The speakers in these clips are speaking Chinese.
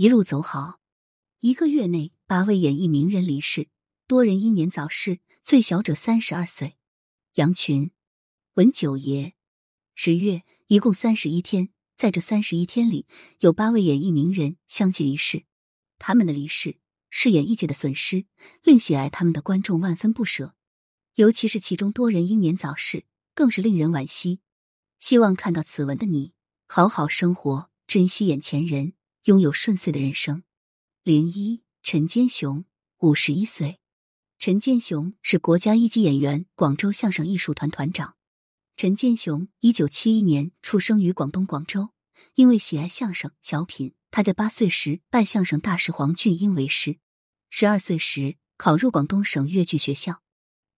一路走好。一个月内，八位演艺名人离世，多人英年早逝，最小者三十二岁。杨群，文九爷。十月，一共三十一天，在这三十一天里，有八位演艺名人相继离世。他们的离世是演艺界的损失，令喜爱他们的观众万分不舍。尤其是其中多人英年早逝，更是令人惋惜。希望看到此文的你，好好生活，珍惜眼前人，拥有顺遂的人生。零一，陈坚雄，五十一岁。陈建雄是国家一级演员，广州相声艺术团团长。陈建雄一九七一年出生于广东广州，因为喜爱相声小品，他在八岁时拜相声大师黄俊英为师。十二岁时考入广东省粤剧学校。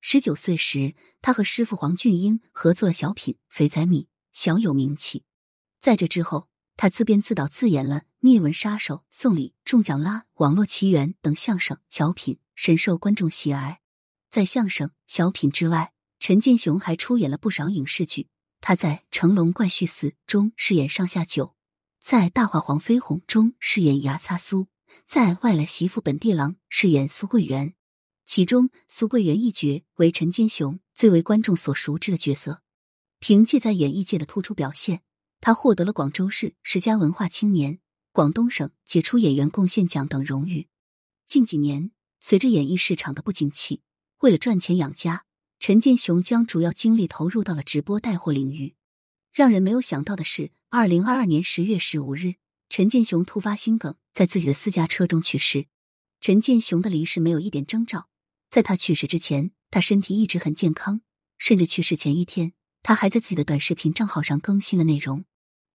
十九岁时，他和师傅黄俊英合作了小品《肥仔米》，小有名气。在这之后，他自编自导自演了《灭门杀手》《送礼》《中奖啦》《网络奇缘》等相声小品，深受观众喜爱。在相声小品之外，陈建雄还出演了不少影视剧。他在《成龙怪婿四》中饰演上下九，在《大话黄飞鸿》中饰演牙擦苏，在《外来媳妇本地郎》饰演苏桂元。其中，苏桂元一角为陈建雄最为观众所熟知的角色。凭借在演艺界的突出表现，他获得了广州市十佳文化青年、广东省杰出演员贡献奖等荣誉。近几年，随着演艺市场的不景气，为了赚钱养家，陈建雄将主要精力投入到了直播带货领域。让人没有想到的是，二零二二年十月十五日，陈建雄突发心梗，在自己的私家车中去世。陈建雄的离世没有一点征兆。在他去世之前，他身体一直很健康，甚至去世前一天，他还在自己的短视频账号上更新了内容。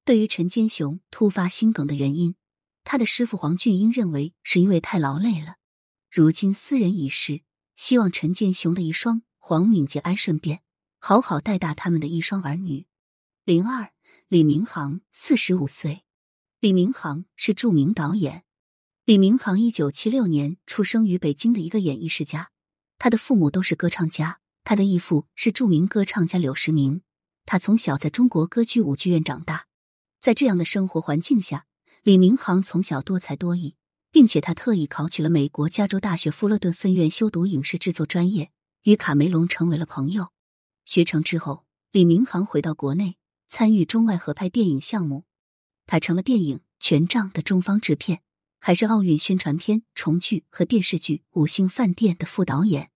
对于陈坚雄突发心梗的原因，他的师傅黄俊英认为是因为太劳累了。如今私人已逝，希望陈建雄的遗孀黄敏节哀顺变，好好带大他们的一双儿女。零二，李明航，四十五岁。李明航是著名导演。李明航一九七六年出生于北京的一个演艺世家。他的父母都是歌唱家，他的义父是著名歌唱家柳时明。他从小在中国歌剧舞剧院长大，在这样的生活环境下，李明航从小多才多艺，并且他特意考取了美国加州大学富勒顿分院修读影视制作专业，与卡梅隆成为了朋友。学成之后，李明航回到国内，参与中外合拍电影项目，他成了电影《权杖》的中方制片。还是奥运宣传片、重剧和电视剧《五星饭店》的副导演。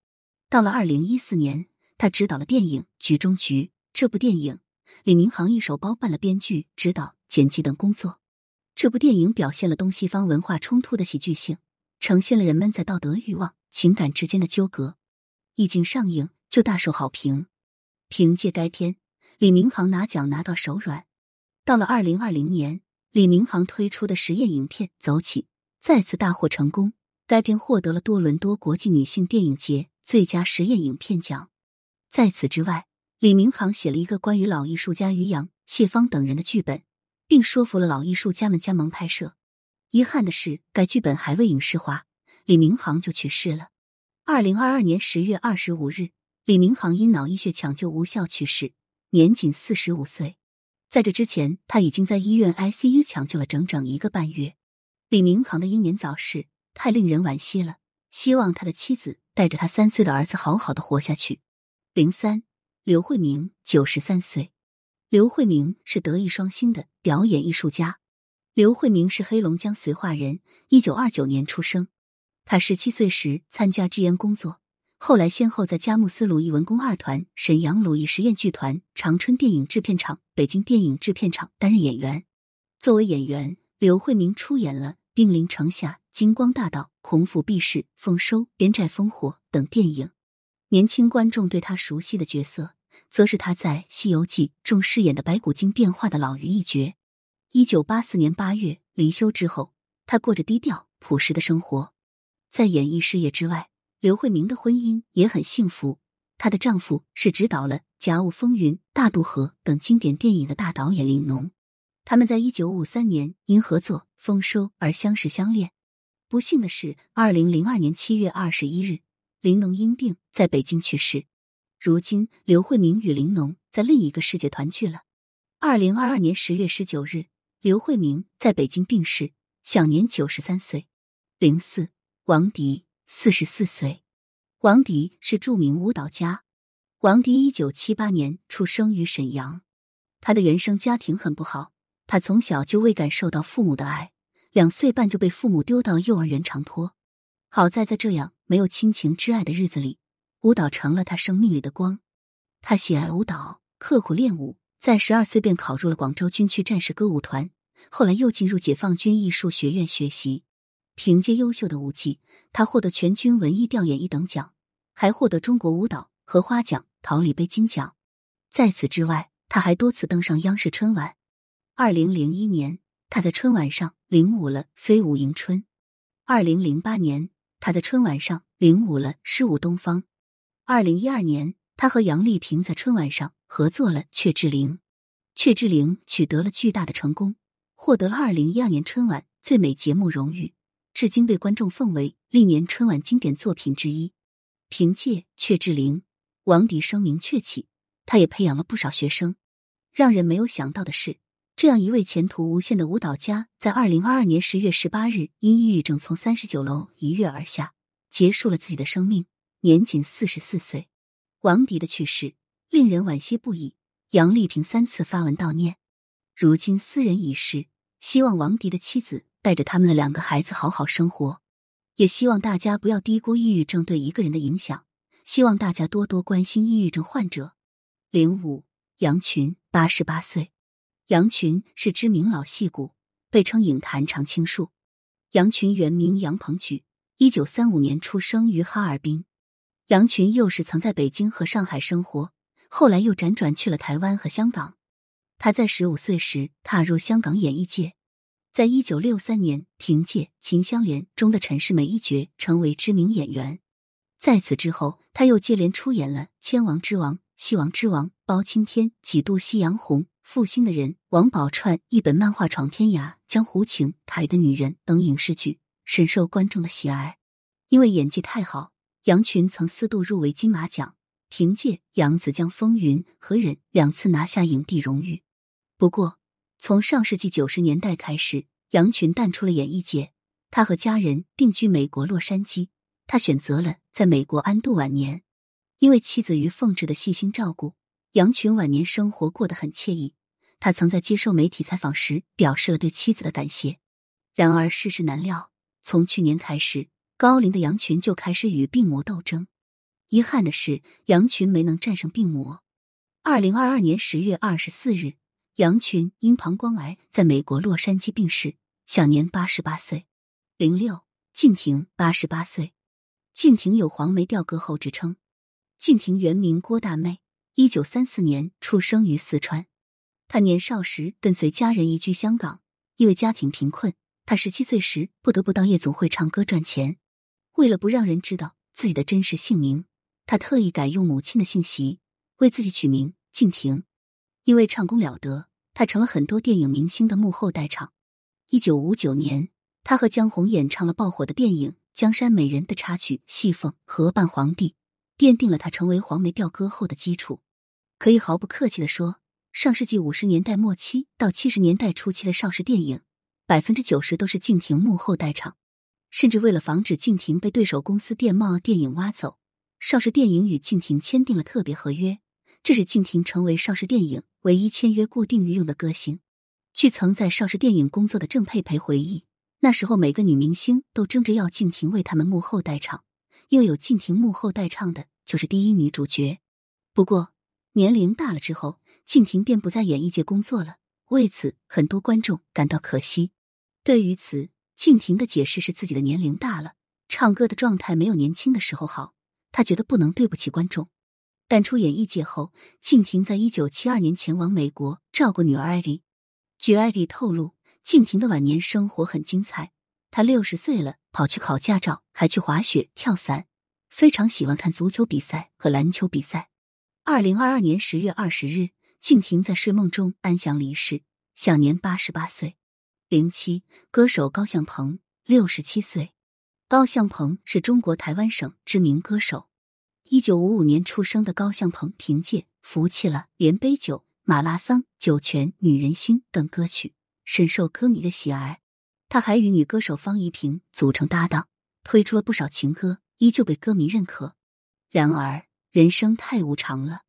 到了二零一四年，他执导了电影《局中局》。这部电影，李明航一手包办了编剧、指导、剪辑等工作。这部电影表现了东西方文化冲突的喜剧性，呈现了人们在道德欲望、情感之间的纠葛。一经上映就大受好评。凭借该片，李明航拿奖拿到手软。到了二零二零年，李明航推出的实验影片《走起》。再次大获成功，该片获得了多伦多国际女性电影节最佳实验影片奖。在此之外，李明航写了一个关于老艺术家于洋、谢芳等人的剧本，并说服了老艺术家们加盟拍摄。遗憾的是，该剧本还未影视化，李明航就去世了。二零二二年十月二十五日，李明航因脑溢血抢救无效去世，年仅四十五岁。在这之前，他已经在医院 ICU 抢救了整整一个半月。李明航的英年早逝太令人惋惜了，希望他的妻子带着他三岁的儿子好好的活下去。零三，刘慧明九十三岁。刘慧明是德艺双馨的表演艺术家。刘慧明是黑龙江绥化人，一九二九年出生。他十七岁时参加支烟工作，后来先后在佳木斯鲁艺文工二团、沈阳鲁艺实验剧团、长春电影制片厂、北京电影制片厂担任演员。作为演员，刘慧明出演了。《兵临城下》《金光大道》《孔府避世》《丰收》《边寨烽火》等电影，年轻观众对他熟悉的角色，则是他在《西游记》中饰演的白骨精变化的老于一角。一九八四年八月离休之后，他过着低调朴实的生活。在演艺事业之外，刘慧明的婚姻也很幸福。她的丈夫是执导了《甲午风云》《大渡河》等经典电影的大导演林农。他们在一九五三年因合作。丰收而相识相恋，不幸的是，二零零二年七月二十一日，林农因病在北京去世。如今，刘慧明与林农在另一个世界团聚了。二零二二年十月十九日，刘慧明在北京病逝，享年九十三岁。零四，王迪，四十四岁。王迪是著名舞蹈家。王迪一九七八年出生于沈阳，他的原生家庭很不好，他从小就未感受到父母的爱，两岁半就被父母丢到幼儿园长托。好在在这样没有亲情之爱的日子里，舞蹈成了他生命里的光。他喜爱舞蹈，刻苦练舞，在十二岁便考入了广州军区战士歌舞团，后来又进入解放军艺术学院学习。凭借优秀的舞技，他获得全军文艺调演一等奖，还获得中国舞蹈荷花奖。桃李杯金奖。在此之外，他还多次登上央视春晚。二零零一年，他在春晚上领舞了《飞舞迎春》；二零零八年，他在春晚上领舞了《诗舞东方》；二零一二年，他和杨丽萍在春晚上合作了《雀之灵》。《雀之灵》取得了巨大的成功，获得了二零一二年春晚最美节目荣誉，至今被观众奉为历年春晚经典作品之一。凭借《雀之灵》。王迪声名鹊起，他也培养了不少学生。让人没有想到的是，这样一位前途无限的舞蹈家，在二零二二年十月十八日因抑郁症从三十九楼一跃而下，结束了自己的生命，年仅四十四岁。王迪的去世令人惋惜不已。杨丽萍三次发文悼念。如今斯人已逝，希望王迪的妻子带着他们的两个孩子好好生活，也希望大家不要低估抑郁症对一个人的影响。希望大家多多关心抑郁症患者。零五杨群，八十八岁。杨群是知名老戏骨，被称影坛常青树。杨群原名杨鹏举，一九三五年出生于哈尔滨。杨群幼时曾在北京和上海生活，后来又辗转去了台湾和香港。他在十五岁时踏入香港演艺界，在一九六三年凭借《秦香莲》中的陈世美一角成为知名演员。在此之后，他又接连出演了《千王之王》《戏王之王》《包青天》《几度夕阳红》《负心的人》《王宝钏》一本漫画《闯天涯》《江湖情》《台的女人》等影视剧，深受观众的喜爱。因为演技太好，杨群曾四度入围金马奖，凭借《扬子江风云》《和忍》两次拿下影帝荣誉。不过，从上世纪九十年代开始，杨群淡出了演艺界，他和家人定居美国洛杉矶。他选择了在美国安度晚年，因为妻子于凤至的细心照顾，杨群晚年生活过得很惬意。他曾在接受媒体采访时表示了对妻子的感谢。然而世事难料，从去年开始，高龄的杨群就开始与病魔斗争。遗憾的是，杨群没能战胜病魔。二零二二年十月二十四日，杨群因膀胱癌在美国洛杉矶病逝，享年八十八岁。零六，敬亭，八十八岁。敬亭有“黄梅调歌后”之称。敬亭原名郭大妹，一九三四年出生于四川。他年少时跟随家人移居香港，因为家庭贫困，他十七岁时不得不到夜总会唱歌赚钱。为了不让人知道自己的真实姓名，他特意改用母亲的姓席，为自己取名静婷。因为唱功了得，他成了很多电影明星的幕后代唱。一九五九年，他和江红演唱了爆火的电影。江山美人的插曲《戏凤和扮皇帝》，奠定了他成为黄梅调歌后的基础。可以毫不客气的说，上世纪五十年代末期到七十年代初期的邵氏电影，百分之九十都是敬亭幕后代唱。甚至为了防止敬亭被对手公司电贸电影挖走，邵氏电影与敬亭签订了特别合约，这是敬亭成为邵氏电影唯一签约固定御用的歌星。据曾在邵氏电影工作的郑佩培回忆。那时候，每个女明星都争着要敬亭为他们幕后代唱，因为有敬亭幕后代唱的，就是第一女主角。不过，年龄大了之后，敬亭便不在演艺界工作了。为此，很多观众感到可惜。对于此，敬亭的解释是自己的年龄大了，唱歌的状态没有年轻的时候好，他觉得不能对不起观众。淡出演艺界后，静亭在一九七二年前往美国照顾女儿艾莉。据艾莉透露。静亭的晚年生活很精彩，他六十岁了，跑去考驾照，还去滑雪、跳伞，非常喜欢看足球比赛和篮球比赛。二零二二年十月二十日，敬亭在睡梦中安详离世，享年八十八岁。零七，歌手高向鹏，六十七岁。高向鹏是中国台湾省知名歌手，一九五五年出生的高向鹏，凭借《福气了》《连杯酒》《马拉桑》《酒泉》《女人心》等歌曲。深受歌迷的喜爱，他还与女歌手方怡萍组成搭档，推出了不少情歌，依旧被歌迷认可。然而，人生太无常了。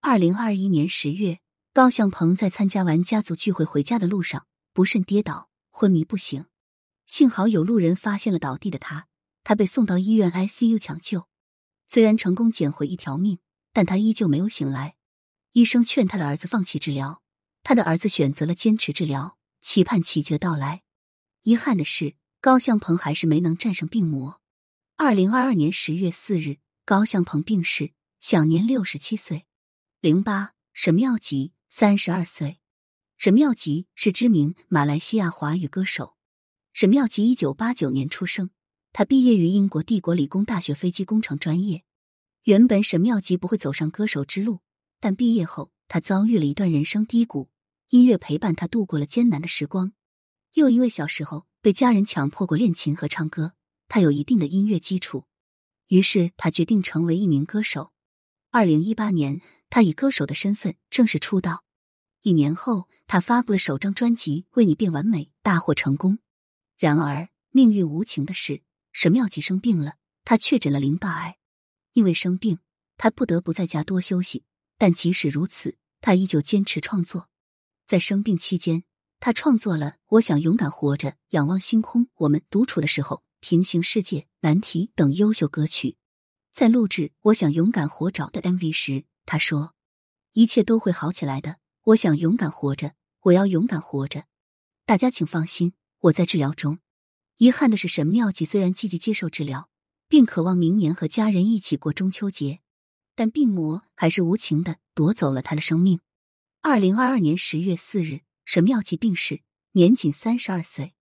二零二一年十月，高向鹏在参加完家族聚会回家的路上不慎跌倒，昏迷不醒。幸好有路人发现了倒地的他，他被送到医院 ICU 抢救。虽然成功捡回一条命，但他依旧没有醒来。医生劝他的儿子放弃治疗，他的儿子选择了坚持治疗，期盼奇迹的到来。遗憾的是，高向鹏还是没能战胜病魔。二零二二年十月四日，高向鹏病逝，享年六十七岁。零八，沈妙吉，三十二岁。沈妙吉是知名马来西亚华语歌手。沈妙吉一九八九年出生，他毕业于英国帝国理工大学飞机工程专业。原本沈妙吉不会走上歌手之路，但毕业后他遭遇了一段人生低谷，音乐陪伴他度过了艰难的时光。又因为小时候被家人强迫过练琴和唱歌，他有一定的音乐基础，于是他决定成为一名歌手。二零一八年，他以歌手的身份正式出道。一年后，他发布了首张专辑《为你变完美》，大获成功。然而，命运无情的是，沈妙吉生病了，他确诊了淋巴癌。因为生病，他不得不在家多休息。但即使如此，他依旧坚持创作。在生病期间，他创作了《我想勇敢活着》《仰望星空》《我们独处的时候》《平行世界》《难题》等优秀歌曲。在录制《我想勇敢活着》的 MV 时，他说：“一切都会好起来的。我想勇敢活着，我要勇敢活着。大家请放心。”我在治疗中。遗憾的是，沈妙吉虽然积极接受治疗，并渴望明年和家人一起过中秋节，但病魔还是无情的夺走了他的生命。二零二二年十月四日，沈妙吉病逝，年仅三十二岁。